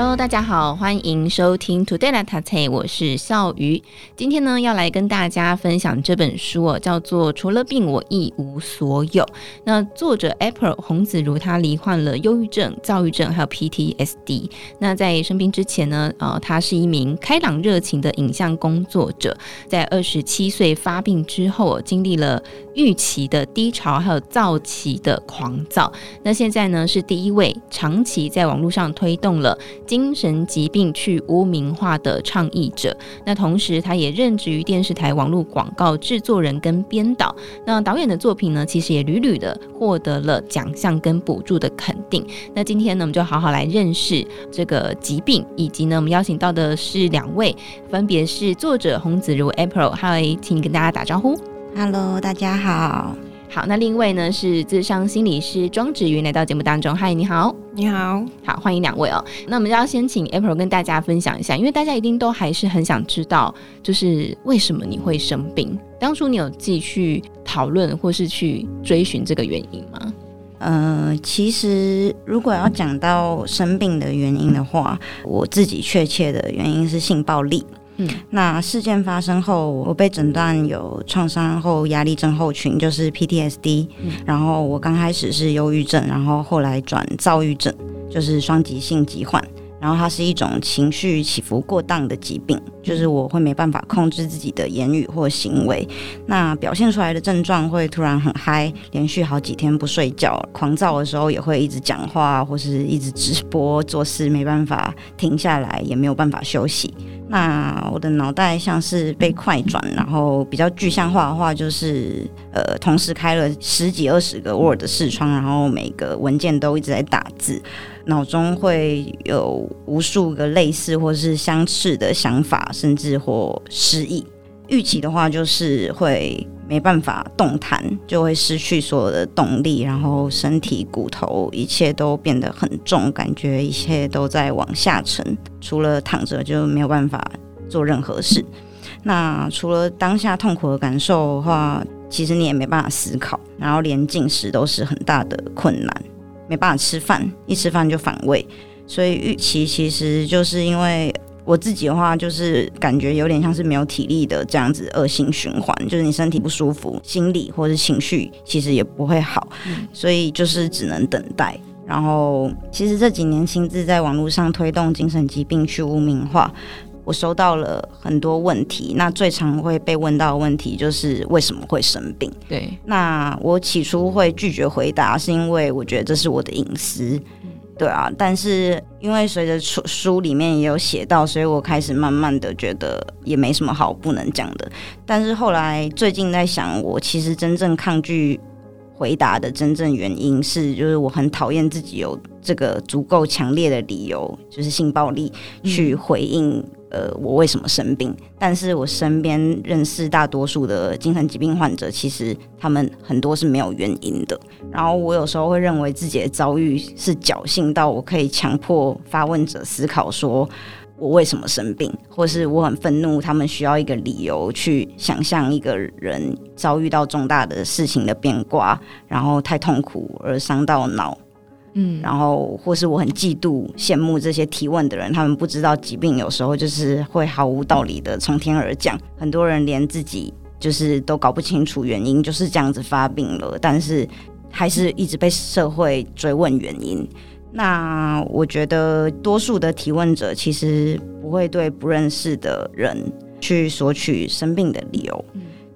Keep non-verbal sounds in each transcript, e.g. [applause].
Hello，大家好，欢迎收听 Today 来读册，我是笑鱼。今天呢，要来跟大家分享这本书哦，叫做《除了病，我一无所有》。那作者 April 洪子如，她罹患了忧郁症、躁郁症，还有 PTSD。那在生病之前呢，呃，她是一名开朗热情的影像工作者。在二十七岁发病之后，经历了预期的低潮，还有躁期的狂躁。那现在呢，是第一位长期在网络上推动了。精神疾病去污名化的倡议者，那同时他也任职于电视台网络广告制作人跟编导。那导演的作品呢，其实也屡屡的获得了奖项跟补助的肯定。那今天呢，我们就好好来认识这个疾病，以及呢，我们邀请到的是两位，分别是作者洪子如 April，嗨，请跟大家打招呼。Hello，大家好。好，那另一位呢是智商心理师庄芷云来到节目当中。嗨，你好，你好，好，欢迎两位哦。那我们就要先请 April 跟大家分享一下，因为大家一定都还是很想知道，就是为什么你会生病？当初你有自己去讨论或是去追寻这个原因吗？呃，其实如果要讲到生病的原因的话，我自己确切的原因是性暴力。嗯，那事件发生后，我被诊断有创伤后压力症候群，就是 PTSD。嗯，然后我刚开始是忧郁症，然后后来转躁郁症，就是双极性疾患。然后它是一种情绪起伏过当的疾病，就是我会没办法控制自己的言语或行为。那表现出来的症状会突然很嗨，连续好几天不睡觉，狂躁的时候也会一直讲话，或是一直直播做事，没办法停下来，也没有办法休息。那我的脑袋像是被快转，然后比较具象化的话，就是呃，同时开了十几二十个 Word 视窗，然后每个文件都一直在打字。脑中会有无数个类似或是相似的想法，甚至或失忆。预期的话，就是会没办法动弹，就会失去所有的动力，然后身体骨头一切都变得很重，感觉一切都在往下沉，除了躺着就没有办法做任何事。那除了当下痛苦的感受的话，其实你也没办法思考，然后连进食都是很大的困难。没办法吃饭，一吃饭就反胃，所以预期其实就是因为我自己的话，就是感觉有点像是没有体力的这样子恶性循环，就是你身体不舒服，心理或者情绪其实也不会好，嗯，所以就是只能等待。然后其实这几年亲自在网络上推动精神疾病去污名化。我收到了很多问题，那最常会被问到的问题就是为什么会生病？对，那我起初会拒绝回答，是因为我觉得这是我的隐私，对啊。但是因为随着书书里面也有写到，所以我开始慢慢的觉得也没什么好不能讲的。但是后来最近在想，我其实真正抗拒回答的真正原因是，就是我很讨厌自己有这个足够强烈的理由，就是性暴力去回应。呃，我为什么生病？但是我身边认识大多数的精神疾病患者，其实他们很多是没有原因的。然后我有时候会认为自己的遭遇是侥幸到我可以强迫发问者思考，说我为什么生病，或是我很愤怒，他们需要一个理由去想象一个人遭遇到重大的事情的变卦，然后太痛苦而伤到脑。嗯，然后或是我很嫉妒、羡慕这些提问的人，他们不知道疾病有时候就是会毫无道理的从天而降。很多人连自己就是都搞不清楚原因，就是这样子发病了，但是还是一直被社会追问原因。那我觉得多数的提问者其实不会对不认识的人去索取生病的理由，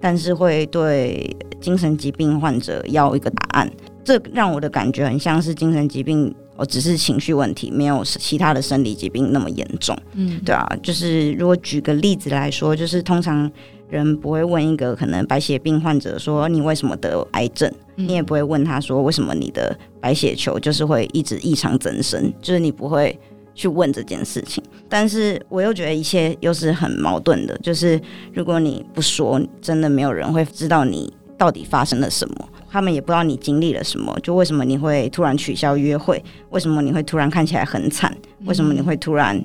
但是会对精神疾病患者要一个答案。这让我的感觉很像是精神疾病，哦，只是情绪问题，没有其他的生理疾病那么严重。嗯，对啊，就是如果举个例子来说，就是通常人不会问一个可能白血病患者说你为什么得癌症，嗯，你也不会问他说为什么你的白血球就是会一直异常增生，就是你不会去问这件事情。但是我又觉得一切又是很矛盾的，就是如果你不说，真的没有人会知道你到底发生了什么。他们也不知道你经历了什么，就为什么你会突然取消约会？为什么你会突然看起来很惨？为什么你会突然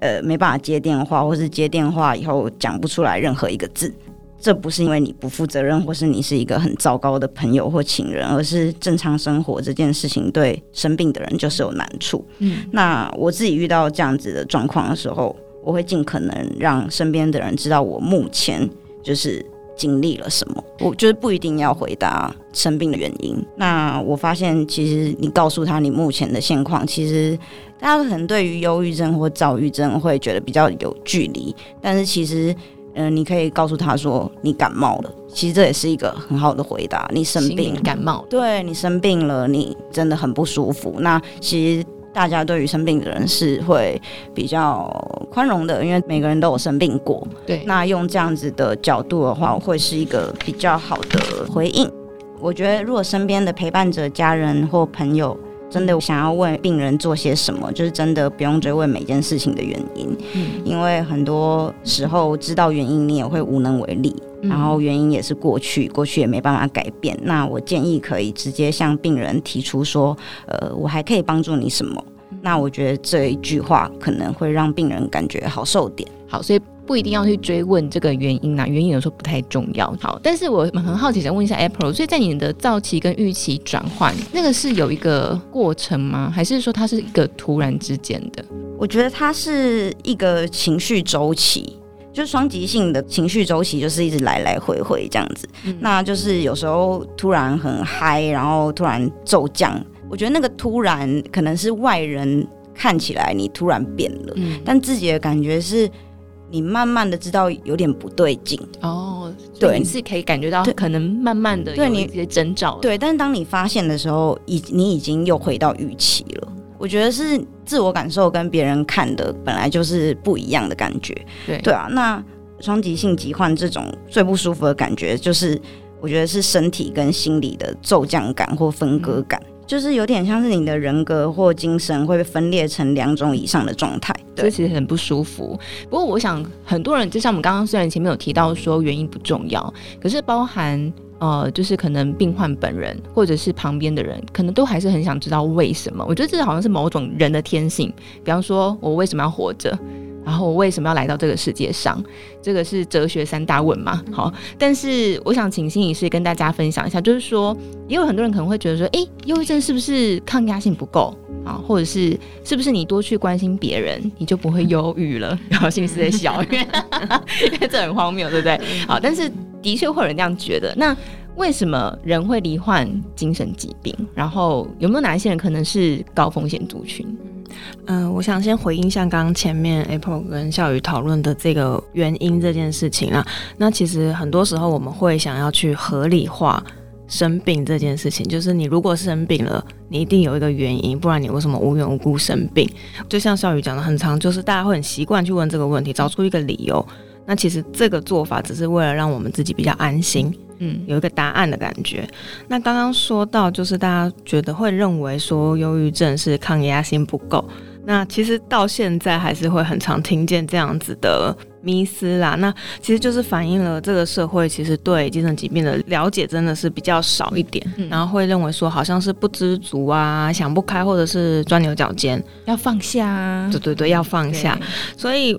呃没办法接电话，或是接电话以后讲不出来任何一个字。这不是因为你不负责任，或是你是一个很糟糕的朋友或情人，而是正常生活这件事情对生病的人就是有难处。嗯，那我自己遇到这样子的状况的时候，我会尽可能让身边的人知道我目前就是经历了什么。我就是不一定要回答生病的原因。那我发现，其实你告诉他你目前的现况，其实大家可能对于忧郁症或躁郁症会觉得比较有距离，但是其实。嗯、呃，你可以告诉他说你感冒了，其实这也是一个很好的回答。你生病感冒，对，你生病了，你真的很不舒服。那其实大家对于生病的人是会比较宽容的，因为每个人都有生病过。对，那用这样子的角度的话，会是一个比较好的回应。我觉得，如果身边的陪伴者、家人或朋友。真的想要为病人做些什么，就是真的不用追问每件事情的原因，嗯，因为很多时候知道原因你也会无能为力，嗯，然后原因也是过去，过去也没办法改变。那我建议可以直接向病人提出说，呃，我还可以帮助你什么？那我觉得这一句话可能会让病人感觉好受点。好，所以。不一定要去追问这个原因啊，原因有时候不太重要。好，但是我很好奇，想问一下 April，所以在你的躁期跟预期转换，那个是有一个过程吗？还是说它是一个突然之间的？我觉得它是一个情绪周期，就是双极性的情绪周期，就是一直来来回回这样子。嗯、那就是有时候突然很嗨，然后突然骤降。我觉得那个突然可能是外人看起来你突然变了，嗯、但自己的感觉是。你慢慢的知道有点不对劲哦，对，你是可以感觉到可能慢慢的对你一些征兆，对。但是当你发现的时候，已你已经又回到预期了。我觉得是自我感受跟别人看的本来就是不一样的感觉，对对啊。那双极性疾患这种最不舒服的感觉，就是我觉得是身体跟心理的骤降感或分割感。嗯就是有点像是你的人格或精神会被分裂成两种以上的状态，这其实很不舒服。不过我想很多人就像我们刚刚虽然前面有提到说原因不重要，可是包含呃，就是可能病患本人或者是旁边的人，可能都还是很想知道为什么。我觉得这好像是某种人的天性，比方说我为什么要活着？然后我为什么要来到这个世界上？这个是哲学三大问嘛？好，但是我想请心理师跟大家分享一下，就是说，也有很多人可能会觉得说，哎，忧郁症是不是抗压性不够啊？或者是是不是你多去关心别人，你就不会忧郁了？然后心理师在笑，[laughs] 因为这很荒谬，对不对？好，但是的确会有人这样觉得。那为什么人会罹患精神疾病？然后有没有哪一些人可能是高风险族群？嗯、我想先回应一下刚刚前面 April 跟笑宇讨论的这个原因这件事情啊。那其实很多时候我们会想要去合理化生病这件事情，就是你如果生病了，你一定有一个原因，不然你为什么无缘无故生病？就像笑宇讲的很长，就是大家会很习惯去问这个问题，找出一个理由。那其实这个做法只是为了让我们自己比较安心。嗯，有一个答案的感觉。那刚刚说到，就是大家觉得会认为说忧郁症是抗压性不够。那其实到现在还是会很常听见这样子的迷思啦。那其实就是反映了这个社会其实对精神疾病的了解真的是比较少一点，嗯、然后会认为说好像是不知足啊，想不开，或者是钻牛角尖，要放下啊。对对对，要放下。所以。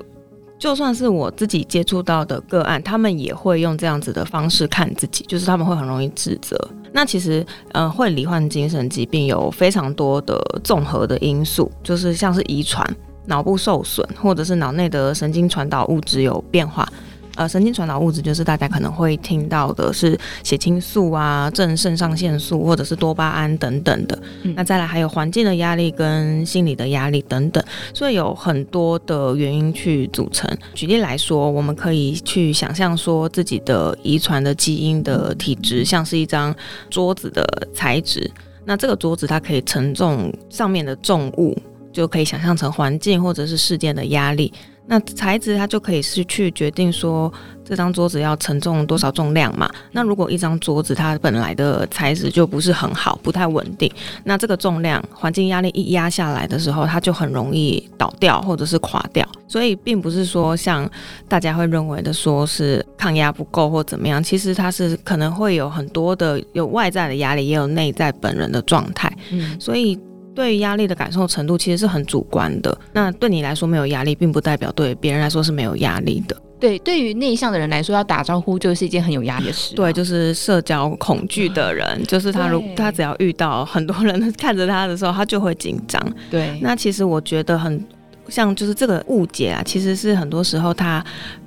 就算是我自己接触到的个案，他们也会用这样子的方式看自己，就是他们会很容易自责。那其实，嗯，会罹患精神疾病有非常多的综合的因素，就是像是遗传、脑部受损，或者是脑内的神经传导物质有变化。呃，神经传导物质就是大家可能会听到的是血清素啊、正肾上腺素或者是多巴胺等等的。嗯、那再来还有环境的压力跟心理的压力等等，所以有很多的原因去组成。举例来说，我们可以去想象说自己的遗传的基因的体质像是一张桌子的材质，那这个桌子它可以承重上面的重物，就可以想象成环境或者是事件的压力。那材质它就可以是去决定说这张桌子要承重多少重量嘛。那如果一张桌子它本来的材质就不是很好，不太稳定，那这个重量环境压力一压下来的时候，它就很容易倒掉或者是垮掉。所以并不是说像大家会认为的说是抗压不够或怎么样，其实它是可能会有很多的有外在的压力，也有内在本人的状态。嗯，所以。对于压力的感受程度其实是很主观的。那对你来说没有压力，并不代表对别人来说是没有压力的。对，对于内向的人来说，要打招呼就是一件很有压力的事。对，就是社交恐惧的人，就是他如他只要遇到很多人看着他的时候，他就会紧张。对，那其实我觉得很像就是这个误解啊，其实是很多时候他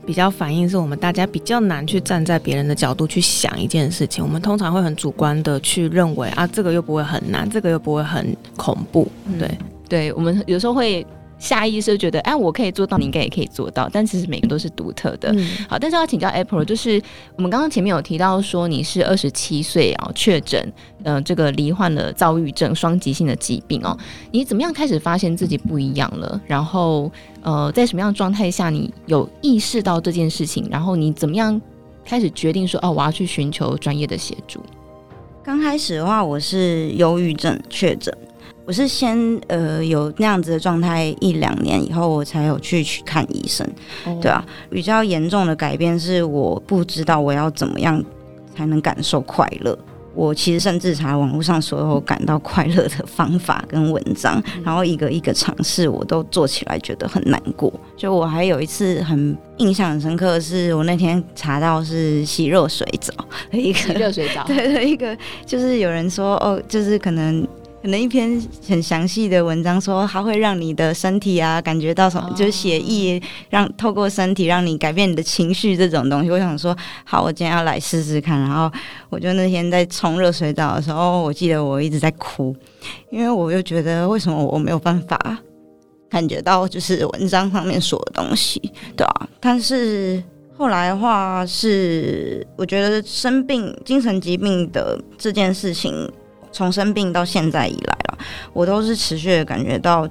比较反映是我们大家比较难去站在别人的角度去想一件事情。我们通常会很主观的去认为啊，这个又不会很难，这个又不会很恐怖。对，嗯、对，我们有时候会。下意识觉得，哎，我可以做到，你应该也可以做到。但其实每个都是独特的。嗯、好，但是要请教 April，就是我们刚刚前面有提到说你是二十七岁啊，确诊，呃，这个罹患了躁郁症，双极性的疾病哦。你怎么样开始发现自己不一样了？然后，呃，在什么样的状态下你有意识到这件事情？然后你怎么样开始决定说，哦，我要去寻求专业的协助？刚开始的话，我是忧郁症确诊。我是先呃有那样子的状态一两年以后，我才有去去看医生，哦、对啊，比较严重的改变是我不知道我要怎么样才能感受快乐。我其实甚至查网络上所有感到快乐的方法跟文章，嗯、然后一个一个尝试，我都做起来觉得很难过。就我还有一次很印象很深刻的是，我那天查到是洗热水澡，一个热水澡，对 [laughs] 对，一个就是有人说哦，就是可能。可能一篇很详细的文章说，它会让你的身体啊感觉到什么，就是血液让透过身体让你改变你的情绪这种东西。我想说，好，我今天要来试试看。然后我就那天在冲热水澡的时候，我记得我一直在哭，因为我就觉得为什么我没有办法感觉到就是文章上面说的东西，对啊。但是后来的话是，我觉得生病、精神疾病的这件事情。从生病到现在以来了，我都是持续的感觉到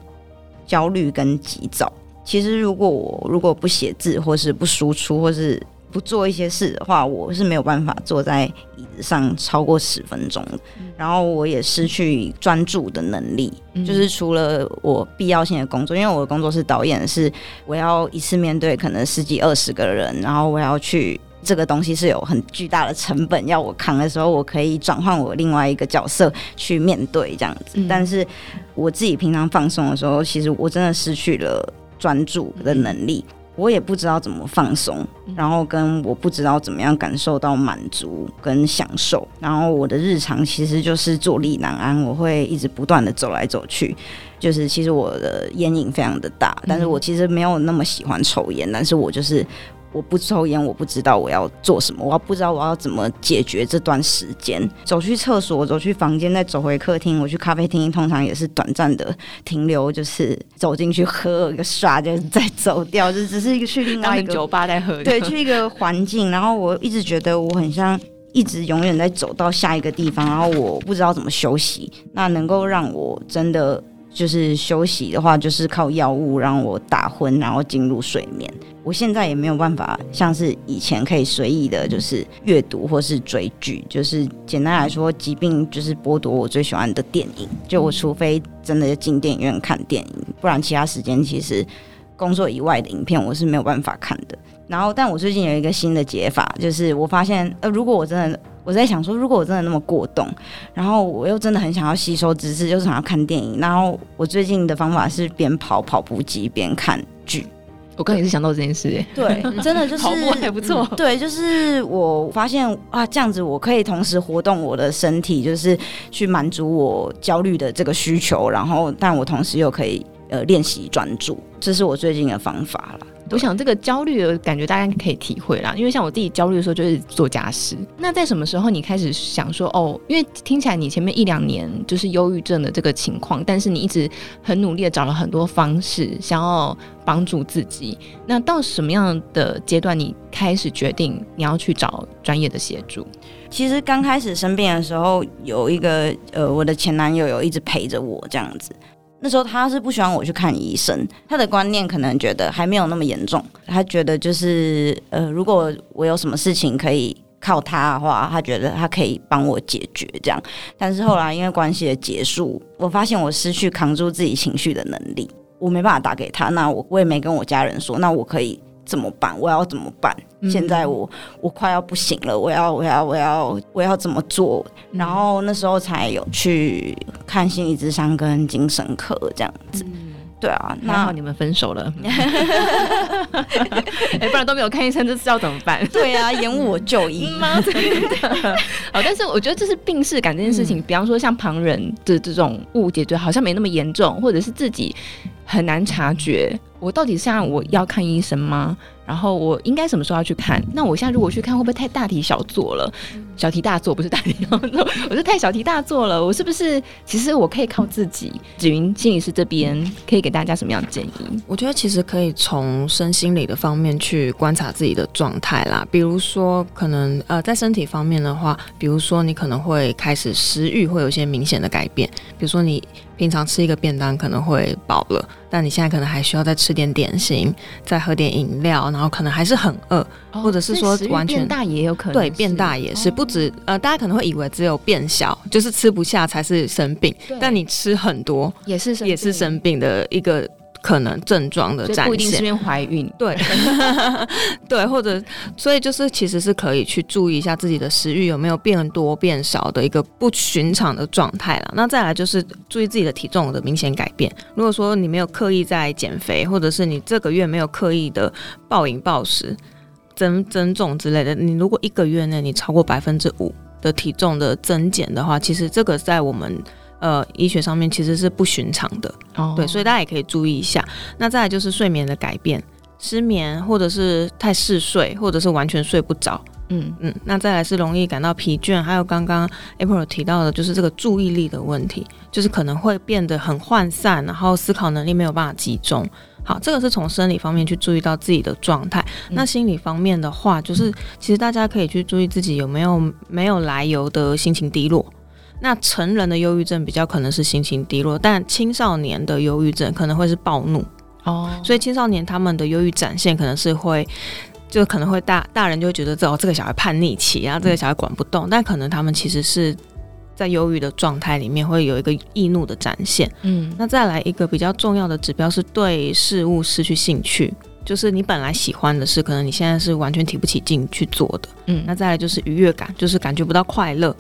焦虑跟急躁。其实，如果我如果不写字，或是不输出，或是不做一些事的话，我是没有办法坐在椅子上超过十分钟的。然后，我也失去专注的能力。就是除了我必要性的工作，因为我的工作是导演，是我要一次面对可能十几二十个人，然后我要去。这个东西是有很巨大的成本要我扛的时候，我可以转换我另外一个角色去面对这样子。嗯、但是我自己平常放松的时候，其实我真的失去了专注的能力，我也不知道怎么放松，然后跟我不知道怎么样感受到满足跟享受。然后我的日常其实就是坐立难安，我会一直不断的走来走去。就是其实我的烟瘾非常的大，但是我其实没有那么喜欢抽烟，但是我就是。我不抽烟，我不知道我要做什么，我不知道我要怎么解决这段时间。走去厕所，走去房间，再走回客厅，我去咖啡厅，通常也是短暂的停留，就是走进去喝一个刷，就再走掉，就只是一个去另外一个酒吧在喝，对，去一个环境。然后我一直觉得我很像一直永远在走到下一个地方，然后我不知道怎么休息。那能够让我真的。就是休息的话，就是靠药物让我打昏，然后进入睡眠。我现在也没有办法像是以前可以随意的，就是阅读或是追剧。就是简单来说，疾病就是剥夺我最喜欢的电影。就我除非真的进电影院看电影，不然其他时间其实工作以外的影片我是没有办法看的。然后，但我最近有一个新的解法，就是我发现，呃，如果我真的。我在想说，如果我真的那么过动，然后我又真的很想要吸收知识，就是想要看电影，然后我最近的方法是边跑跑步机边看剧。我刚也是想到这件事，对，真的就 [laughs] 是跑步还不错。对，就是我发现啊，这样子我可以同时活动我的身体，就是去满足我焦虑的这个需求，然后但我同时又可以呃练习专注，这是我最近的方法了。我想这个焦虑的感觉大家可以体会啦，因为像我自己焦虑的时候就是做家事。那在什么时候你开始想说哦？因为听起来你前面一两年就是忧郁症的这个情况，但是你一直很努力的找了很多方式想要帮助自己。那到什么样的阶段你开始决定你要去找专业的协助？其实刚开始生病的时候，有一个呃，我的前男友有一直陪着我这样子。那时候他是不喜欢我去看医生，他的观念可能觉得还没有那么严重，他觉得就是呃，如果我有什么事情可以靠他的话，他觉得他可以帮我解决这样。但是后来因为关系的结束，我发现我失去扛住自己情绪的能力，我没办法打给他，那我我也没跟我家人说，那我可以怎么办？我要怎么办？嗯、现在我我快要不行了，我要我要我要我要怎么做？嗯、然后那时候才有去看心理智商跟精神科这样子。嗯对啊，那好，你们分手了，[laughs] 哎、欸，不然都没有看医生，这次要怎么办？对啊，延误我就医吗？[laughs] 真的。好，但是我觉得这是病逝感这件事情，嗯、比方说像旁人的这种误解，就好像没那么严重，或者是自己很难察觉，我到底现在我要看医生吗？然后我应该什么时候要去看？那我现在如果去看，会不会太大题小做了？小题大做不是大题小做，[laughs] 我是太小题大做了。我是不是其实我可以靠自己？紫云心理师这边可以给大家什么样的建议？我觉得其实可以从身心理的方面去观察自己的状态啦。比如说，可能呃在身体方面的话，比如说你可能会开始食欲会有一些明显的改变。比如说你平常吃一个便当可能会饱了，但你现在可能还需要再吃点点心，再喝点饮料。然后可能还是很饿，哦、或者是说完全变大也有可能，对，变大也是、哦、不止呃，大家可能会以为只有变小，就是吃不下才是生病，但你吃很多也是也是生病的一个。可能症状的展现，不一定是因为怀孕，对，[laughs] 对，或者所以就是其实是可以去注意一下自己的食欲有没有变多变少的一个不寻常的状态了。那再来就是注意自己的体重的明显改变。如果说你没有刻意在减肥，或者是你这个月没有刻意的暴饮暴食、增增重之类的，你如果一个月内你超过百分之五的体重的增减的话，其实这个在我们。呃，医学上面其实是不寻常的，oh. 对，所以大家也可以注意一下。那再来就是睡眠的改变，失眠或者是太嗜睡，或者是完全睡不着，嗯嗯。那再来是容易感到疲倦，还有刚刚 April 提到的，就是这个注意力的问题，就是可能会变得很涣散，然后思考能力没有办法集中。好，这个是从生理方面去注意到自己的状态。嗯、那心理方面的话，就是其实大家可以去注意自己有没有没有来由的心情低落。那成人的忧郁症比较可能是心情低落，但青少年的忧郁症可能会是暴怒哦，所以青少年他们的忧郁展现可能是会，就可能会大大人就会觉得这哦这个小孩叛逆期，然后这个小孩管不动，嗯、但可能他们其实是在忧郁的状态里面会有一个易怒的展现。嗯，那再来一个比较重要的指标是对事物失去兴趣，就是你本来喜欢的事，可能你现在是完全提不起劲去做的。嗯，那再来就是愉悦感，就是感觉不到快乐。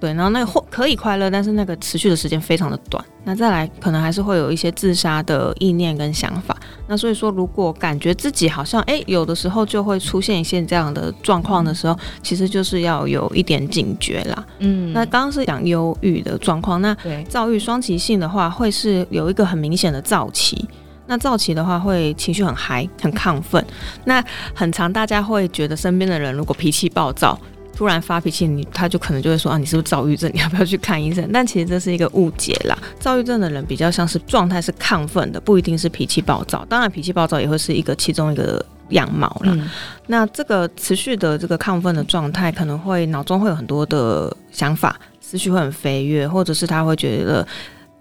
对，然后那个或可以快乐，但是那个持续的时间非常的短。那再来，可能还是会有一些自杀的意念跟想法。那所以说，如果感觉自己好像诶，有的时候就会出现一些这样的状况的时候，其实就是要有一点警觉啦。嗯，那刚刚是讲忧郁的状况，那躁郁双极性的话，会是有一个很明显的躁期。那躁期的话，会情绪很嗨，很亢奋。那很常，大家会觉得身边的人如果脾气暴躁。突然发脾气，你他就可能就会说啊，你是不是躁郁症？你要不要去看医生？但其实这是一个误解啦。躁郁症的人比较像是状态是亢奋的，不一定是脾气暴躁。当然，脾气暴躁也会是一个其中一个样貌啦。嗯、那这个持续的这个亢奋的状态，可能会脑中会有很多的想法，思绪会很飞跃，或者是他会觉得。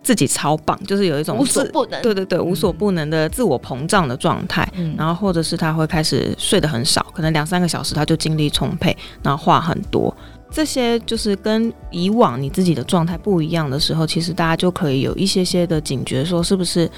自己超棒，就是有一种无所不能，对对对，无所不能的自我膨胀的状态。嗯，然后或者是他会开始睡得很少，可能两三个小时他就精力充沛，然后话很多。这些就是跟以往你自己的状态不一样的时候，其实大家就可以有一些些的警觉，说是不是？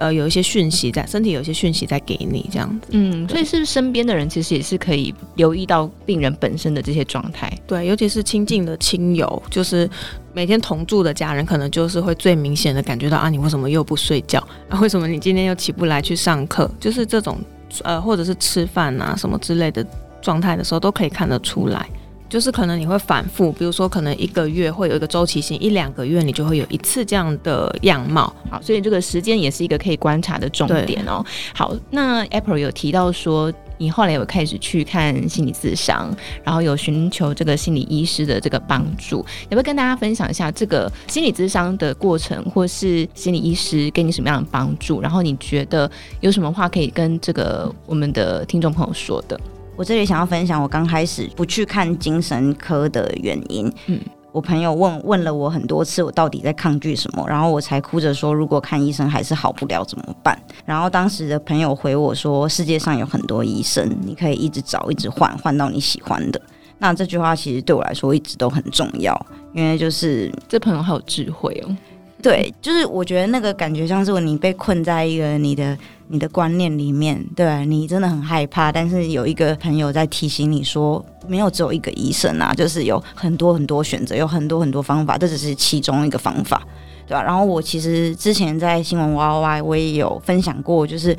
呃，有一些讯息在身体，有一些讯息在给你这样子。嗯，所以是不是身边的人其实也是可以留意到病人本身的这些状态？对，尤其是亲近的亲友，就是每天同住的家人，可能就是会最明显的感觉到啊，你为什么又不睡觉？[laughs] 啊，为什么你今天又起不来去上课？就是这种呃，或者是吃饭啊什么之类的状态的时候，都可以看得出来。就是可能你会反复，比如说可能一个月会有一个周期性，一两个月你就会有一次这样的样貌。好，所以这个时间也是一个可以观察的重点哦。好，那 April 有提到说你后来有开始去看心理咨商，然后有寻求这个心理医师的这个帮助，要不要跟大家分享一下这个心理咨商的过程，或是心理医师给你什么样的帮助？然后你觉得有什么话可以跟这个我们的听众朋友说的？我这里想要分享我刚开始不去看精神科的原因。嗯，我朋友问问了我很多次，我到底在抗拒什么，然后我才哭着说，如果看医生还是好不了怎么办？然后当时的朋友回我说，世界上有很多医生，你可以一直找，一直换，换到你喜欢的。那这句话其实对我来说一直都很重要，因为就是这朋友好有智慧哦。对，就是我觉得那个感觉像是你被困在一个你的你的观念里面，对，你真的很害怕，但是有一个朋友在提醒你说，没有只有一个医生啊，就是有很多很多选择，有很多很多方法，这只是其中一个方法，对吧？然后我其实之前在新闻哇哇哇，我也有分享过，就是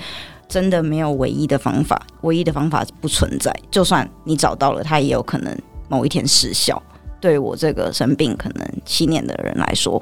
真的没有唯一的方法，唯一的方法不存在，就算你找到了，它也有可能某一天失效。对我这个生病可能七年的人来说。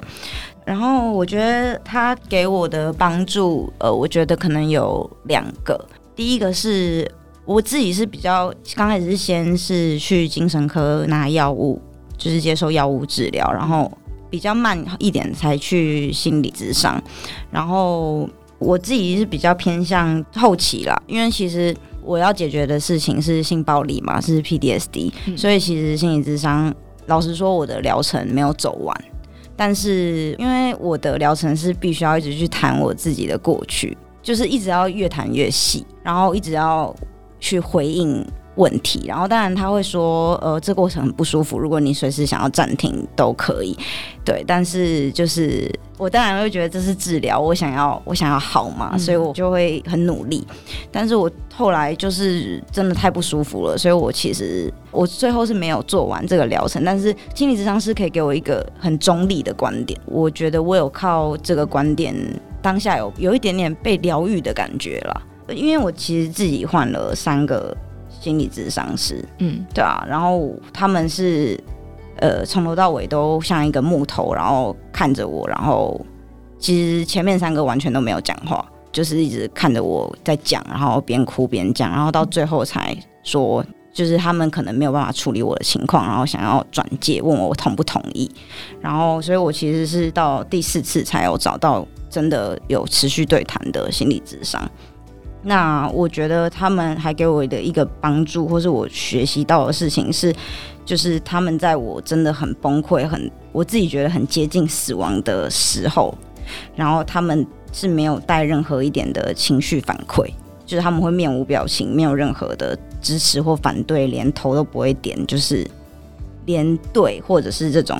然后我觉得他给我的帮助，呃，我觉得可能有两个。第一个是我自己是比较刚开始是先是去精神科拿药物，就是接受药物治疗，然后比较慢一点才去心理咨商。然后我自己是比较偏向后期啦，因为其实我要解决的事情是性暴力嘛，是 PDSD，嗯，所以其实心理咨商，老实说，我的疗程没有走完。但是，因为我的疗程是必须要一直去谈我自己的过去，就是一直要越谈越细，然后一直要去回应问题，然后当然他会说，呃，这过程很不舒服，如果你随时想要暂停都可以，对。但是就是我当然会觉得这是治疗，我想要我想要好嘛，嗯，所以我就会很努力。但是我后来就是真的太不舒服了，所以我其实我最后是没有做完这个疗程。但是心理咨商师可以给我一个很中立的观点，我觉得我有靠这个观点当下有有一点点被疗愈的感觉了，因为我其实自己换了三个。心理咨商师，嗯，对啊，然后他们是，呃，从头到尾都像一个木头，然后看着我，然后其实前面三个完全都没有讲话，就是一直看着我在讲，然后边哭边讲，然后到最后才说，就是他们可能没有办法处理我的情况，然后想要转介，问我同不同意，然后所以我其实是到第四次才有找到真的有持续对谈的心理智商。那我觉得他们还给我的一个帮助，或是我学习到的事情是，就是他们在我真的很崩溃、很我自己觉得很接近死亡的时候，然后他们是没有带任何一点的情绪反馈，就是他们会面无表情，没有任何的支持或反对，连头都不会点，就是连对或者是这种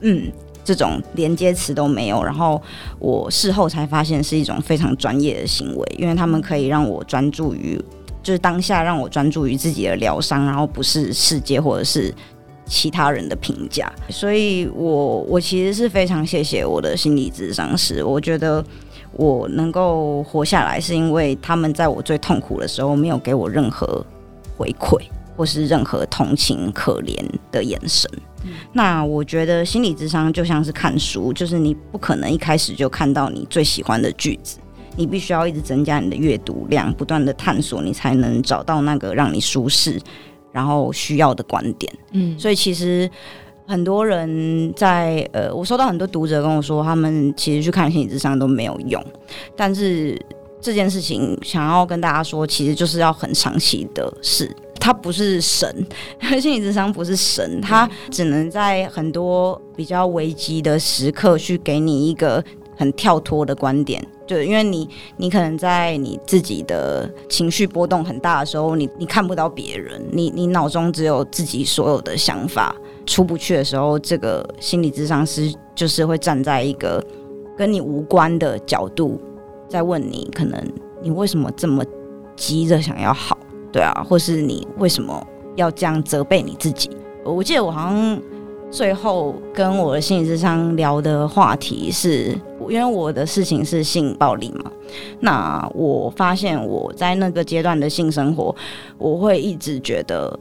嗯。这种连接词都没有，然后我事后才发现是一种非常专业的行为，因为他们可以让我专注于，就是当下让我专注于自己的疗伤，然后不是世界或者是其他人的评价。所以我我其实是非常谢谢我的心理智商师，我觉得我能够活下来，是因为他们在我最痛苦的时候没有给我任何回馈，或是任何同情可怜的眼神。那我觉得心理智商就像是看书，就是你不可能一开始就看到你最喜欢的句子，你必须要一直增加你的阅读量，不断的探索，你才能找到那个让你舒适，然后需要的观点。嗯，所以其实很多人在呃，我收到很多读者跟我说，他们其实去看心理智商都没有用，但是这件事情想要跟大家说，其实就是要很长期的事。他不是神，心理智商不是神，他只能在很多比较危机的时刻去给你一个很跳脱的观点。就因为你，你可能在你自己的情绪波动很大的时候，你你看不到别人，你你脑中只有自己所有的想法，出不去的时候，这个心理智商师就是会站在一个跟你无关的角度，在问你，可能你为什么这么急着想要好？对啊，或是你为什么要这样责备你自己？我记得我好像最后跟我的心理智商聊的话题是，因为我的事情是性暴力嘛。那我发现我在那个阶段的性生活，我会一直觉得，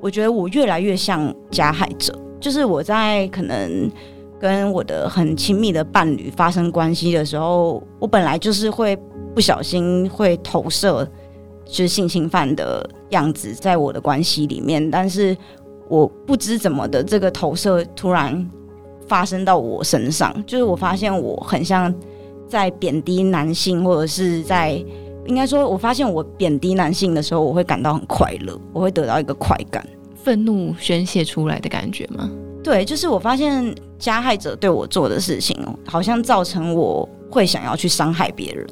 我觉得我越来越像加害者。就是我在可能跟我的很亲密的伴侣发生关系的时候，我本来就是会不小心会投射。就是性侵犯的样子，在我的关系里面，但是我不知怎么的，这个投射突然发生到我身上，就是我发现我很像在贬低男性，或者是在应该说，我发现我贬低男性的时候，我会感到很快乐，我会得到一个快感，愤怒宣泄出来的感觉吗？对，就是我发现加害者对我做的事情，好像造成我会想要去伤害别人。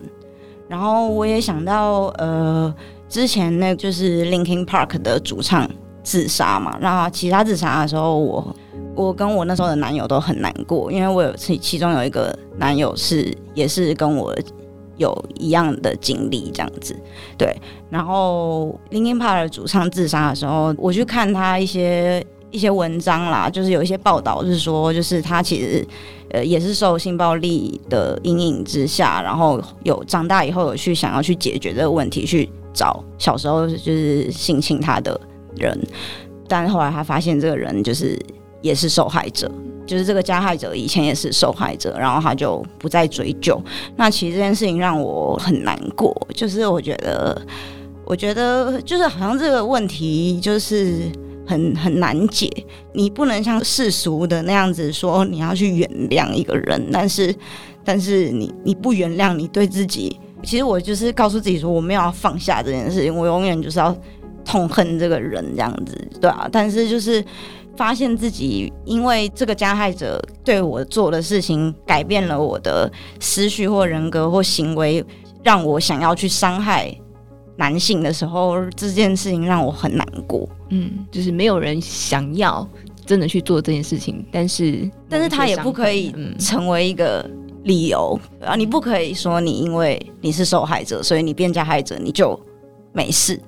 然后我也想到，呃，之前那就是 Linkin Park 的主唱自杀嘛。那其他自杀的时候我，我跟我那时候的男友都很难过，因为我有其其中有一个男友是也是跟我有一样的经历这样子，对。然后 Linkin Park 的主唱自杀的时候，我去看他一些一些文章啦，就是有一些报道是说，就是他其实呃也是受性暴力的阴影之下，然后有长大以后有去想要去解决这个问题，去找小时候就是性侵他的人，但后来他发现这个人就是。也是受害者，就是这个加害者以前也是受害者，然后他就不再追究。那其实这件事情让我很难过，就是我觉得，我觉得就是好像这个问题就是很很难解。你不能像世俗的那样子说你要去原谅一个人，但是但是你你不原谅，你对自己，其实我就是告诉自己说我没有要放下这件事情，我永远就是要痛恨这个人这样子，对啊，但是就是。发现自己因为这个加害者对我做的事情改变了我的思绪或人格或行为，让我想要去伤害男性的时候，这件事情让我很难过。嗯，就是没有人想要真的去做这件事情，但是但是他也不可以成为一个理由啊！你不可以说你因为你是受害者，所以你变加害者，你就没事。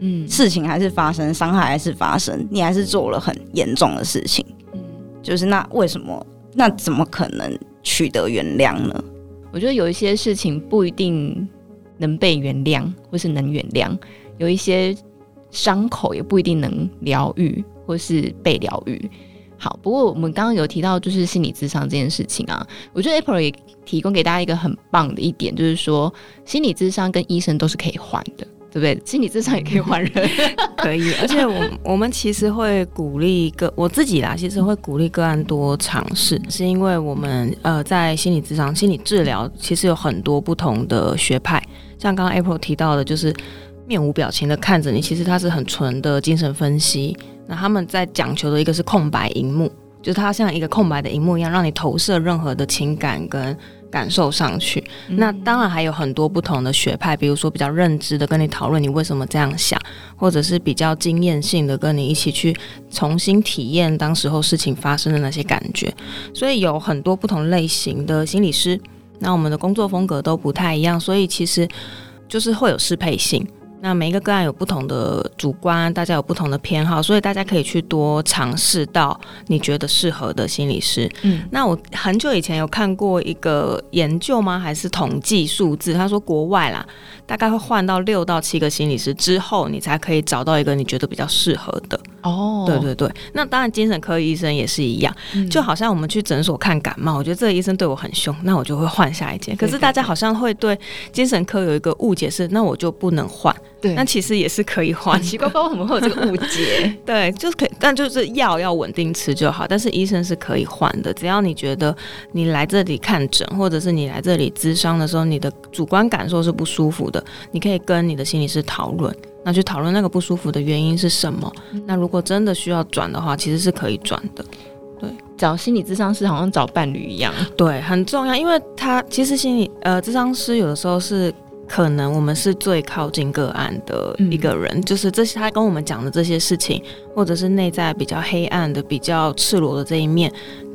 嗯，事情还是发生，伤害还是发生，你还是做了很严重的事情。嗯，就是那为什么？那怎么可能取得原谅呢？我觉得有一些事情不一定能被原谅，或是能原谅；有一些伤口也不一定能疗愈，或是被疗愈。好，不过我们刚刚有提到就是心理智商这件事情啊，我觉得 April 也提供给大家一个很棒的一点，就是说心理智商跟医生都是可以换的。对不对？心理智商也可以换人，[laughs] 可以。而且我 [laughs] 我们其实会鼓励个我自己啦，其实会鼓励个案多尝试，是因为我们呃在心理智商、心理治疗其实有很多不同的学派，像刚刚 April 提到的，就是面无表情的看着你，其实它是很纯的精神分析。那他们在讲求的一个是空白荧幕，就是它像一个空白的荧幕一样，让你投射任何的情感跟。感受上去，那当然还有很多不同的学派，比如说比较认知的跟你讨论你为什么这样想，或者是比较经验性的跟你一起去重新体验当时候事情发生的那些感觉。所以有很多不同类型的心理师，那我们的工作风格都不太一样，所以其实就是会有适配性。那每一个个案有不同的主观，大家有不同的偏好，所以大家可以去多尝试到你觉得适合的心理师。嗯，那我很久以前有看过一个研究吗？还是统计数字？他说国外啦，大概会换到六到七个心理师之后，你才可以找到一个你觉得比较适合的。哦，对对对。那当然，精神科医生也是一样，嗯，就好像我们去诊所看感冒，我觉得这个医生对我很凶，那我就会换下一间。可是大家好像会对精神科有一个误解是，那我就不能换。对，那其实也是可以换。奇怪，为什么会有这个误解？[laughs] 对，就是可以，但就是药要稳定吃就好。但是医生是可以换的，只要你觉得你来这里看诊，或者是你来这里咨商的时候，你的主观感受是不舒服的，你可以跟你的心理师讨论，那去讨论那个不舒服的原因是什么。嗯、那如果真的需要转的话，其实是可以转的。对，找心理咨商师好像找伴侣一样，对，很重要，因为他其实心理呃咨商师有的时候是。可能我们是最靠近个案的一个人，嗯、就是这些他跟我们讲的这些事情，或者是内在比较黑暗的、比较赤裸的这一面，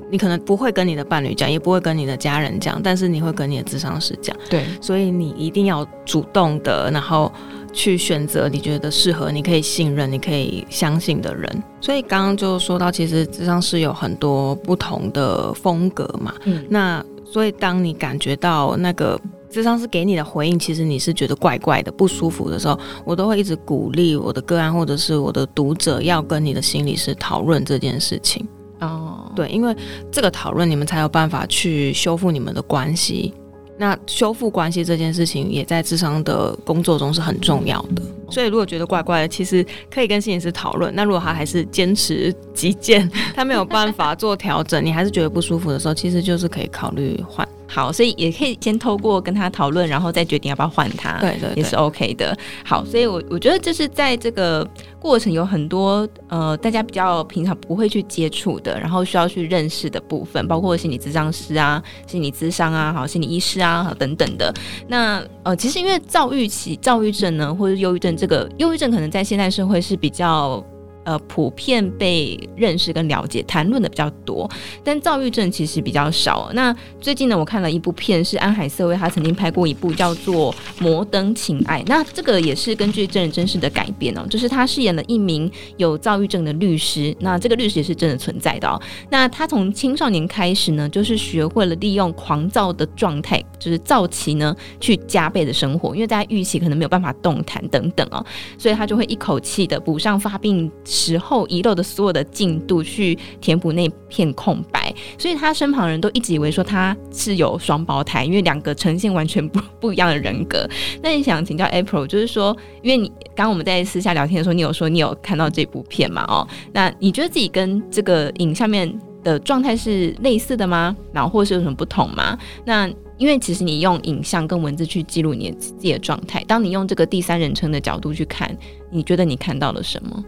你可能不会跟你的伴侣讲，也不会跟你的家人讲，但是你会跟你的智商师讲。对，所以你一定要主动的，然后去选择你觉得适合、你可以信任、你可以相信的人。所以刚刚就说到，其实智商师有很多不同的风格嘛。嗯，那所以当你感觉到那个。咨商是给你的回应，其实你是觉得怪怪的、不舒服的时候，我都会一直鼓励我的个案或者是我的读者要跟你的心理师讨论这件事情。哦，对，因为这个讨论，你们才有办法去修复你们的关系。那修复关系这件事情，也在智商的工作中是很重要的。所以，如果觉得怪怪的，其实可以跟心理师讨论。那如果他还是坚持己见，[laughs] 他没有办法做调整，你还是觉得不舒服的时候，其实就是可以考虑换。好，所以也可以先透过跟他讨论，然后再决定要不要换他。对，对对，也是 OK 的。好，所以我我觉得就是在这个过程有很多呃，大家比较平常不会去接触的，然后需要去认识的部分，包括心理咨商师啊、心理咨商啊、好心理医师啊好等等的。那呃，其实因为躁郁期、躁郁症呢，或者忧郁症，这个忧郁症可能在现代社会是比较。呃普遍被认识跟了解，谈论的比较多。但躁郁症其实比较少。那最近呢，我看了一部片，是安海瑟薇，她曾经拍过一部叫做《摩登情爱》。那这个也是根据真人真事的改编哦，就是她饰演了一名有躁郁症的律师。那这个律师也是真的存在的哦。那他从青少年开始呢，就是学会了利用狂躁的状态，就是躁期呢，去加倍的生活，因为在预期可能没有办法动弹等等哦，所以他就会一口气的补上发病时候遗漏的所有的进度，去填补那片空白。所以他身旁人都一直以为说他是有双胞胎，因为两个呈现完全不 [laughs] 不一样的人格。那你想请教 April，就是说，因为你刚刚我们在私下聊天的时候，你有说你有看到这部片嘛？哦，那你觉得自己跟这个影下面的状态是类似的吗？然后或是有什么不同吗？那因为其实你用影像跟文字去记录你自己的状态，当你用这个第三人称的角度去看，你觉得你看到了什么？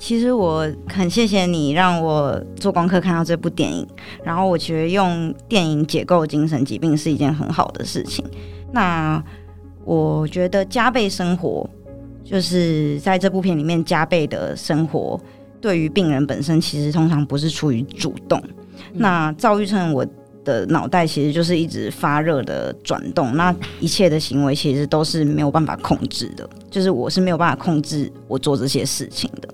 其实我很谢谢你让我做功课看到这部电影，然后我觉得用电影解构精神疾病是一件很好的事情。那我觉得加倍生活，就是在这部片里面加倍的生活，对于病人本身其实通常不是出于主动。那躁郁症我。的脑袋其实就是一直发热的转动，那一切的行为其实都是没有办法控制的，就是我是没有办法控制我做这些事情的。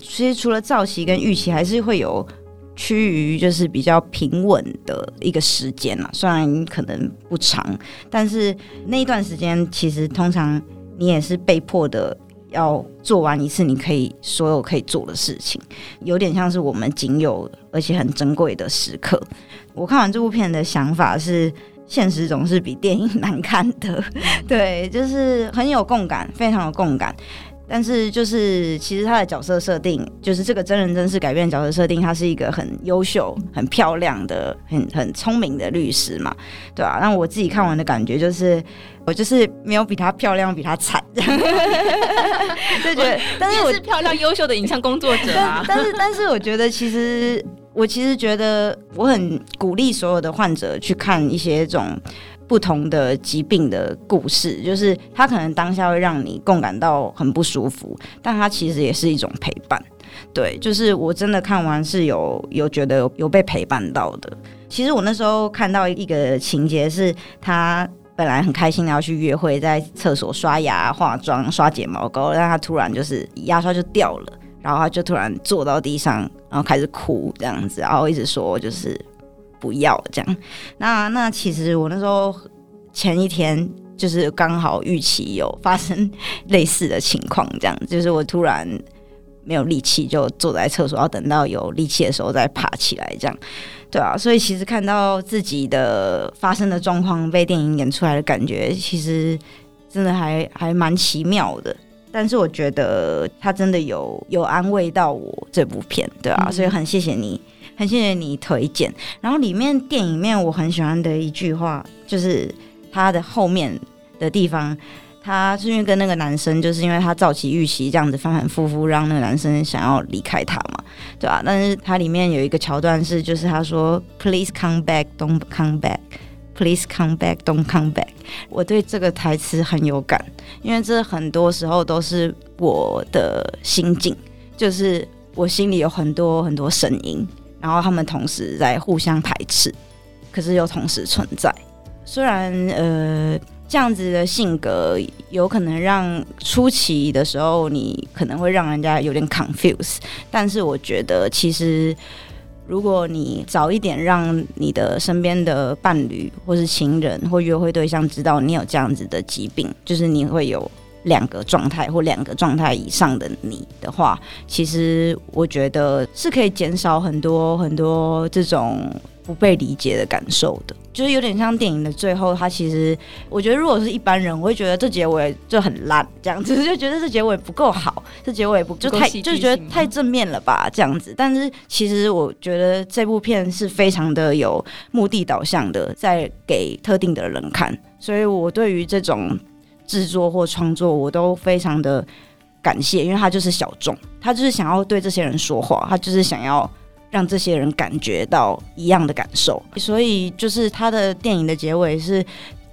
其实除了躁期跟预期，还是会有趋于就是比较平稳的一个时间啊，虽然可能不长，但是那一段时间其实通常你也是被迫的。要做完一次你可以所有可以做的事情，有点像是我们仅有而且很珍贵的时刻。我看完这部片的想法是，现实总是比电影难看的，对，就是很有共感，非常有共感。但是就是其实他的角色设定，就是这个真人真事改编的角色设定，他是一个很优秀、很漂亮的、很很聪明的律师嘛，对吧、啊？那我自己看完的感觉就是，我就是没有比她漂亮，比她惨，就觉得，但是我是漂亮、优秀的影像工作者啊。但是，但是我觉得其实，我其实觉得我很鼓励所有的患者去看一些这种。不同的疾病的故事，就是他可能当下会让你共感到很不舒服，但他其实也是一种陪伴。对，就是我真的看完是有有觉得有，有被陪伴到的。其实我那时候看到一个情节是，他本来很开心的要去约会，在厕所刷牙、化妆、刷睫毛膏，但他突然就是牙刷就掉了，然后他就突然坐到地上，然后开始哭这样子，然后一直说就是。不要这样，那那其实我那时候前一天就是刚好预期有发生类似的情况，这样就是我突然没有力气，就坐在厕所，要等到有力气的时候再爬起来，这样对啊。所以其实看到自己的发生的状况被电影演出来的感觉，其实真的还还蛮奇妙的。但是我觉得他真的有有安慰到我这部片，对啊，嗯、所以很谢谢你。很谢谢你推荐，然后里面电影里面我很喜欢的一句话，就是他的后面的地方，他是因为跟那个男生，就是因为他躁期预期这样子反反复复，让那个男生想要离开他嘛，对吧？但是他里面有一个桥段是，就是他说 “Please come back, don't come back. Please come back, don't come back.” 我对这个台词很有感，因为这很多时候都是我的心境，就是我心里有很多很多声音。然后他们同时在互相排斥，可是又同时存在。虽然呃这样子的性格有可能让初期的时候你可能会让人家有点 confuse，但是我觉得其实如果你早一点让你的身边的伴侣或是情人或约会对象知道你有这样子的疾病，就是你会有。两个状态或两个状态以上的你的话，其实我觉得是可以减少很多很多这种不被理解的感受的。就是有点像电影的最后，他其实我觉得如果是一般人，我会觉得这结尾就很烂，这样子就觉得这结尾不够好，[laughs] 这结尾不就太就觉得太正面了吧，这样子。但是其实我觉得这部片是非常的有目的导向的，在给特定的人看，所以我对于这种。制作或创作，我都非常的感谢，因为他就是小众，他就是想要对这些人说话，他就是想要让这些人感觉到一样的感受，所以就是他的电影的结尾是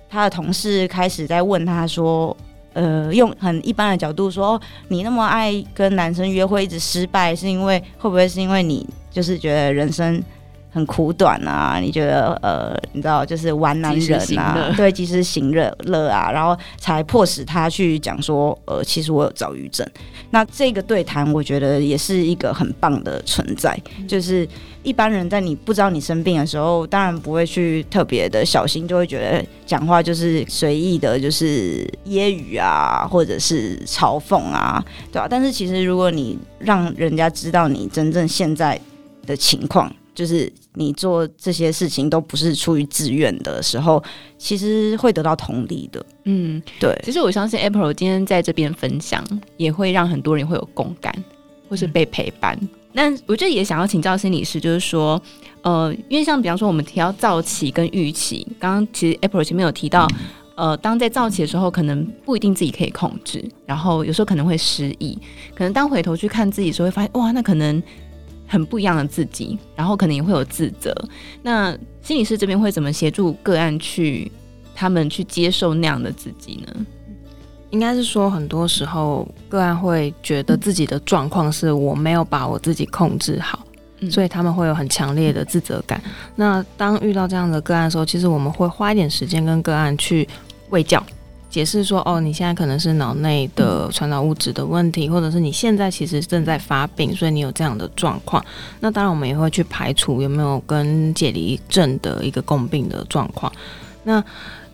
他的同事开始在问他说：“呃，用很一般的角度说，你那么爱跟男生约会，一直失败，是因为会不会是因为你就是觉得人生很苦短啊？你觉得呃，你知道就是玩男人啊，对，及时行乐乐啊，然后才迫使他去讲说，呃，其实我有躁郁症。那这个对谈，我觉得也是一个很棒的存在，就是。一般人在你不知道你生病的时候，当然不会去特别的小心，就会觉得讲话就是随意的，就是揶揄啊，或者是嘲讽啊，对吧、啊？但是其实如果你让人家知道你真正现在的情况，就是你做这些事情都不是出于自愿的时候，其实会得到同理的。嗯，对。其实我相信 April 今天在这边分享，也会让很多人会有共感，或是被陪伴。嗯那我觉得也想要请教心理师，就是说，呃，因为像比方说我们提到早期跟预期，刚刚其实 April 前面有提到，呃，当在躁期的时候，可能不一定自己可以控制，然后有时候可能会失忆，可能当回头去看自己的时候，会发现哇，那可能很不一样的自己，然后可能也会有自责。那心理师这边会怎么协助个案去他们去接受那样的自己呢？应该是说，很多时候个案会觉得自己的状况是我没有把我自己控制好，嗯、所以他们会有很强烈的自责感。那当遇到这样的个案的时候，其实我们会花一点时间跟个案去喂教，解释说：哦，你现在可能是脑内的传导物质的问题，或者是你现在其实正在发病，所以你有这样的状况。那当然，我们也会去排除有没有跟解离症的一个共病的状况。那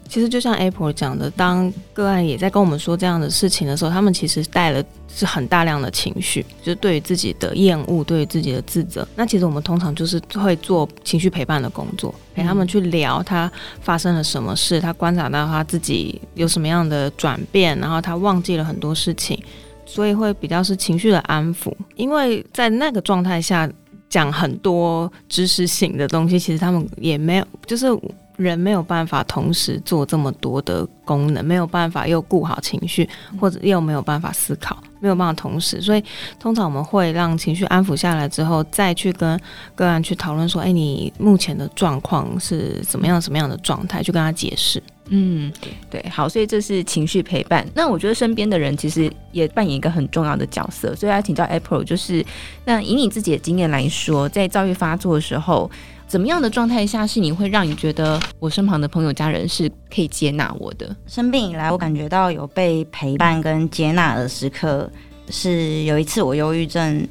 其实就像 April 讲的，当个案也在跟我们说这样的事情的时候，他们其实带了是很大量的情绪，就是对于自己的厌恶，对于自己的自责。那其实我们通常就是会做情绪陪伴的工作，陪他们去聊他发生了什么事，他观察到他自己有什么样的转变，然后他忘记了很多事情，所以会比较是情绪的安抚。因为在那个状态下讲很多知识性的东西，其实他们也没有就是。人没有办法同时做这么多的功能，没有办法又顾好情绪，或者又没有办法思考，没有办法同时。所以通常我们会让情绪安抚下来之后，再去跟个案去讨论说：“哎，你目前的状况是怎么样？什么样的状态？”去跟他解释。嗯，对，好。所以这是情绪陪伴。那我觉得身边的人其实也扮演一个很重要的角色。所以要请教 April，就是那以你自己的经验来说，在躁郁发作的时候。怎么样的状态下是你会让你觉得我身旁的朋友、家人是可以接纳我的？生病以来，我感觉到有被陪伴跟接纳的时刻，是有一次我忧郁症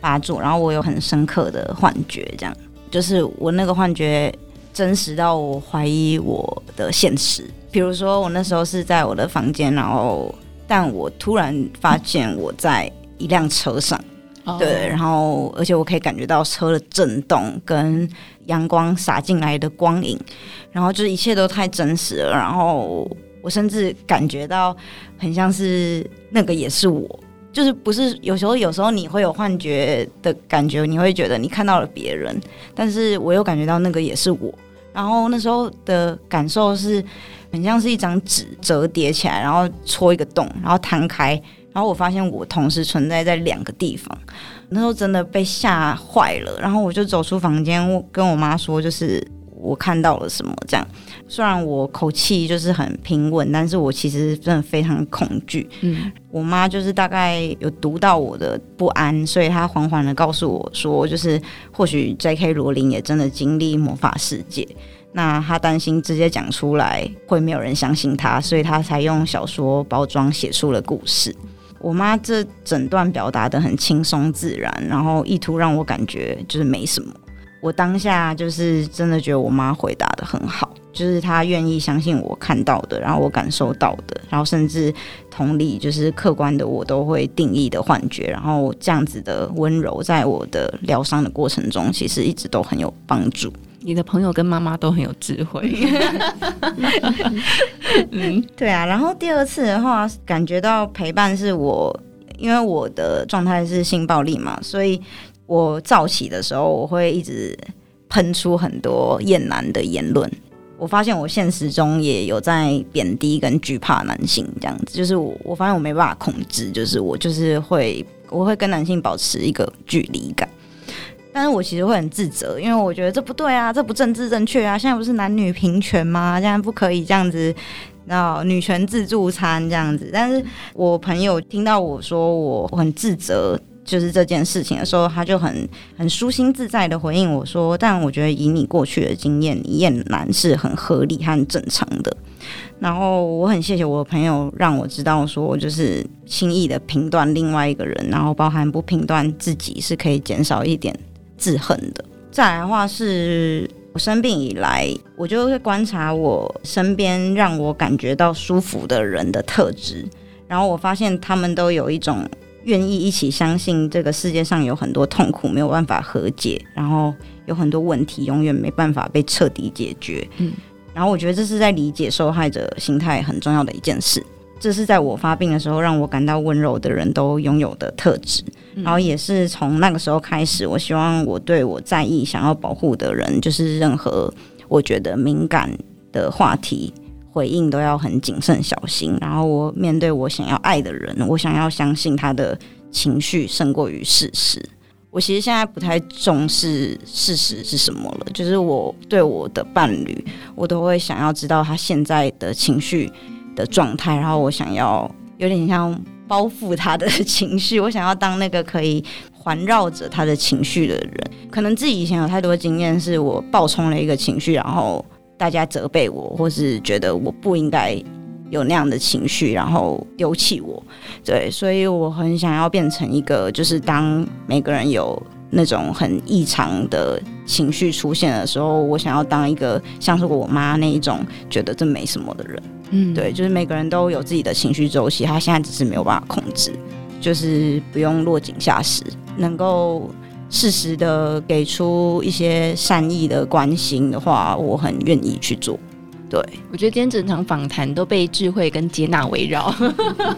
发作，然后我有很深刻的幻觉，这样就是我那个幻觉真实到我怀疑我的现实。比如说，我那时候是在我的房间，然后但我突然发现我在一辆车上。对，然后而且我可以感觉到车的震动跟阳光洒进来的光影，然后就是一切都太真实了。然后我甚至感觉到很像是那个也是我，就是不是有时候有时候你会有幻觉的感觉，你会觉得你看到了别人，但是我又感觉到那个也是我。然后那时候的感受是很像是一张纸折叠起来，然后戳一个洞，然后摊开。然后我发现我同时存在在两个地方，那时候真的被吓坏了。然后我就走出房间，我跟我妈说，就是我看到了什么这样。虽然我口气就是很平稳，但是我其实真的非常恐惧。嗯，我妈就是大概有读到我的不安，所以她缓缓的告诉我说，就是或许 J.K. 罗琳也真的经历魔法世界。那她担心直接讲出来会没有人相信她，所以她才用小说包装写出了故事。我妈这整段表达得很轻松自然，然后意图让我感觉就是没什么。我当下就是真的觉得我妈回答得很好，就是她愿意相信我看到的，然后我感受到的，然后甚至同理，就是客观的我都会定义的幻觉，然后这样子的温柔，在我的疗伤的过程中，其实一直都很有帮助。你的朋友跟妈妈都很有智慧。[laughs] 嗯，对啊。然后第二次的话，感觉到陪伴是我，因为我的状态是性暴力嘛，所以我早起的时候，我会一直喷出很多厌男的言论。我发现我现实中也有在贬低跟惧怕男性，这样子，就是我我发现我没办法控制，就是我就是会我会跟男性保持一个距离感。但是我其实会很自责，因为我觉得这不对啊，这不政治正确啊！现在不是男女平权吗？现在不可以这样子那女权自助餐这样子。但是我朋友听到我说我很自责。就是这件事情的时候，他就很很舒心自在的回应我说：“但我觉得以你过去的经验，你厌男是很合理和正常的。”然后我很谢谢我的朋友让我知道说，就是轻易的评断另外一个人，然后包含不评断自己，是可以减少一点自恨的。再来的话是我生病以来，我就会观察我身边让我感觉到舒服的人的特质，然后我发现他们都有一种。愿意一起相信这个世界上有很多痛苦没有办法和解，然后有很多问题永远没办法被彻底解决。嗯，然后我觉得这是在理解受害者心态很重要的一件事。这是在我发病的时候让我感到温柔的人都拥有的特质。然后也是从那个时候开始，我希望我对我在意、想要保护的人，就是任何我觉得敏感的话题。回应都要很谨慎小心，然后我面对我想要爱的人，我想要相信他的情绪胜过于事实。我其实现在不太重视事实是什么了，就是我对我的伴侣，我都会想要知道他现在的情绪的状态，然后我想要有点像包覆他的情绪，我想要当那个可以环绕着他的情绪的人。可能自己以前有太多经验，是我爆冲了一个情绪，然后。大家责备我，或是觉得我不应该有那样的情绪，然后丢弃我，对，所以我很想要变成一个，就是当每个人有那种很异常的情绪出现的时候，我想要当一个像是我妈那一种觉得这没什么的人，嗯，对，就是每个人都有自己的情绪周期，他现在只是没有办法控制，就是不用落井下石，能够。适时的给出一些善意的关心的话，我很愿意去做。对，我觉得今天整场访谈都被智慧跟接纳围绕，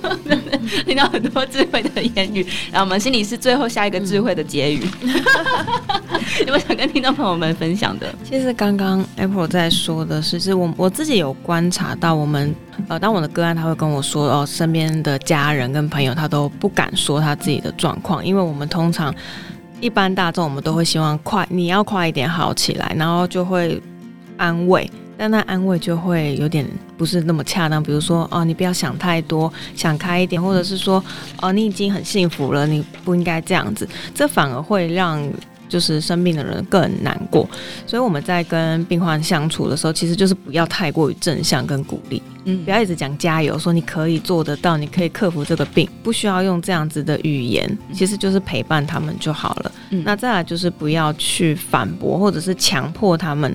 [laughs] 听到很多智慧的言语。然后我们心里是最后下一个智慧的结语，[laughs] 有没有想跟听众朋友们分享的？其实刚刚 April 在说的是，是我我自己有观察到，我们呃，当我的个案他会跟我说哦，身边的家人跟朋友他都不敢说他自己的状况，因为我们通常。一般大众，我们都会希望快，你要快一点好起来，然后就会安慰，但那安慰就会有点不是那么恰当。比如说，哦，你不要想太多，想开一点，或者是说，哦，你已经很幸福了，你不应该这样子，这反而会让。就是生病的人更难过，所以我们在跟病患相处的时候，其实就是不要太过于正向跟鼓励，嗯，不要一直讲加油，说你可以做得到，你可以克服这个病，不需要用这样子的语言，其实就是陪伴他们就好了。嗯，那再来就是不要去反驳或者是强迫他们，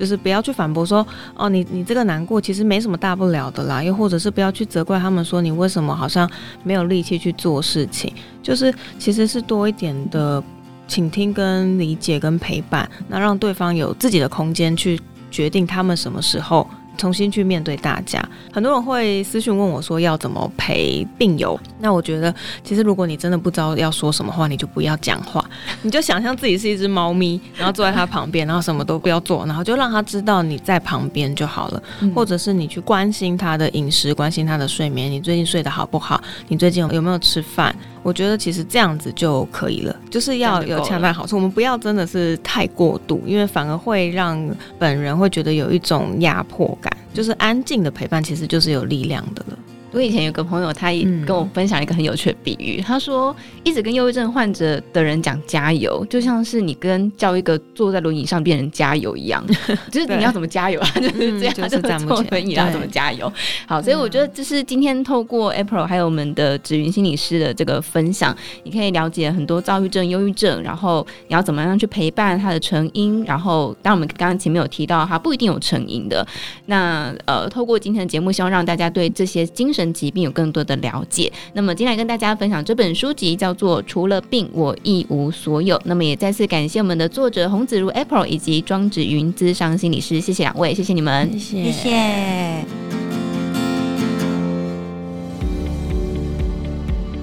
就是不要去反驳说，哦，你你这个难过其实没什么大不了的啦，又或者是不要去责怪他们说你为什么好像没有力气去做事情，就是其实是多一点的。倾听、跟理解、跟陪伴，那让对方有自己的空间去决定他们什么时候。重新去面对大家，很多人会私讯问我说要怎么陪病友。那我觉得，其实如果你真的不知道要说什么话，你就不要讲话，你就想象自己是一只猫咪，然后坐在他旁边，然后什么都不要做，然后就让他知道你在旁边就好了。或者是你去关心他的饮食，关心他的睡眠，你最近睡得好不好？你最近有没有吃饭？我觉得其实这样子就可以了，就是要有恰到好处。我们不要真的是太过度，因为反而会让本人会觉得有一种压迫感。就是安静的陪伴，其实就是有力量的了。我以前有个朋友，他也跟我分享一个很有趣的比喻。嗯、他说，一直跟忧郁症患者的人讲加油，就像是你跟叫一个坐在轮椅上病人加油一样，[laughs] 就是你要怎么加油啊？就是这样，就是坐轮椅要怎么加油？好，所以我觉得这是今天透过 April 还有我们的紫云心理师的这个分享，你可以了解很多躁郁症、忧郁症，然后你要怎么样去陪伴他的成因。然后，当然我们刚刚前面有提到，他不一定有成因的。那呃，透过今天的节目，希望让大家对这些精神疾病有更多的了解。那么，今天来跟大家分享这本书籍叫做《除了病，我一无所有》。那么，也再次感谢我们的作者洪子如 April 以及庄子云资商心理师，谢谢两位，谢谢你们，谢谢。谢谢。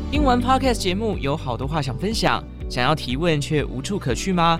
听完 Podcast 节目，有好多话想分享，想要提问却无处可去吗？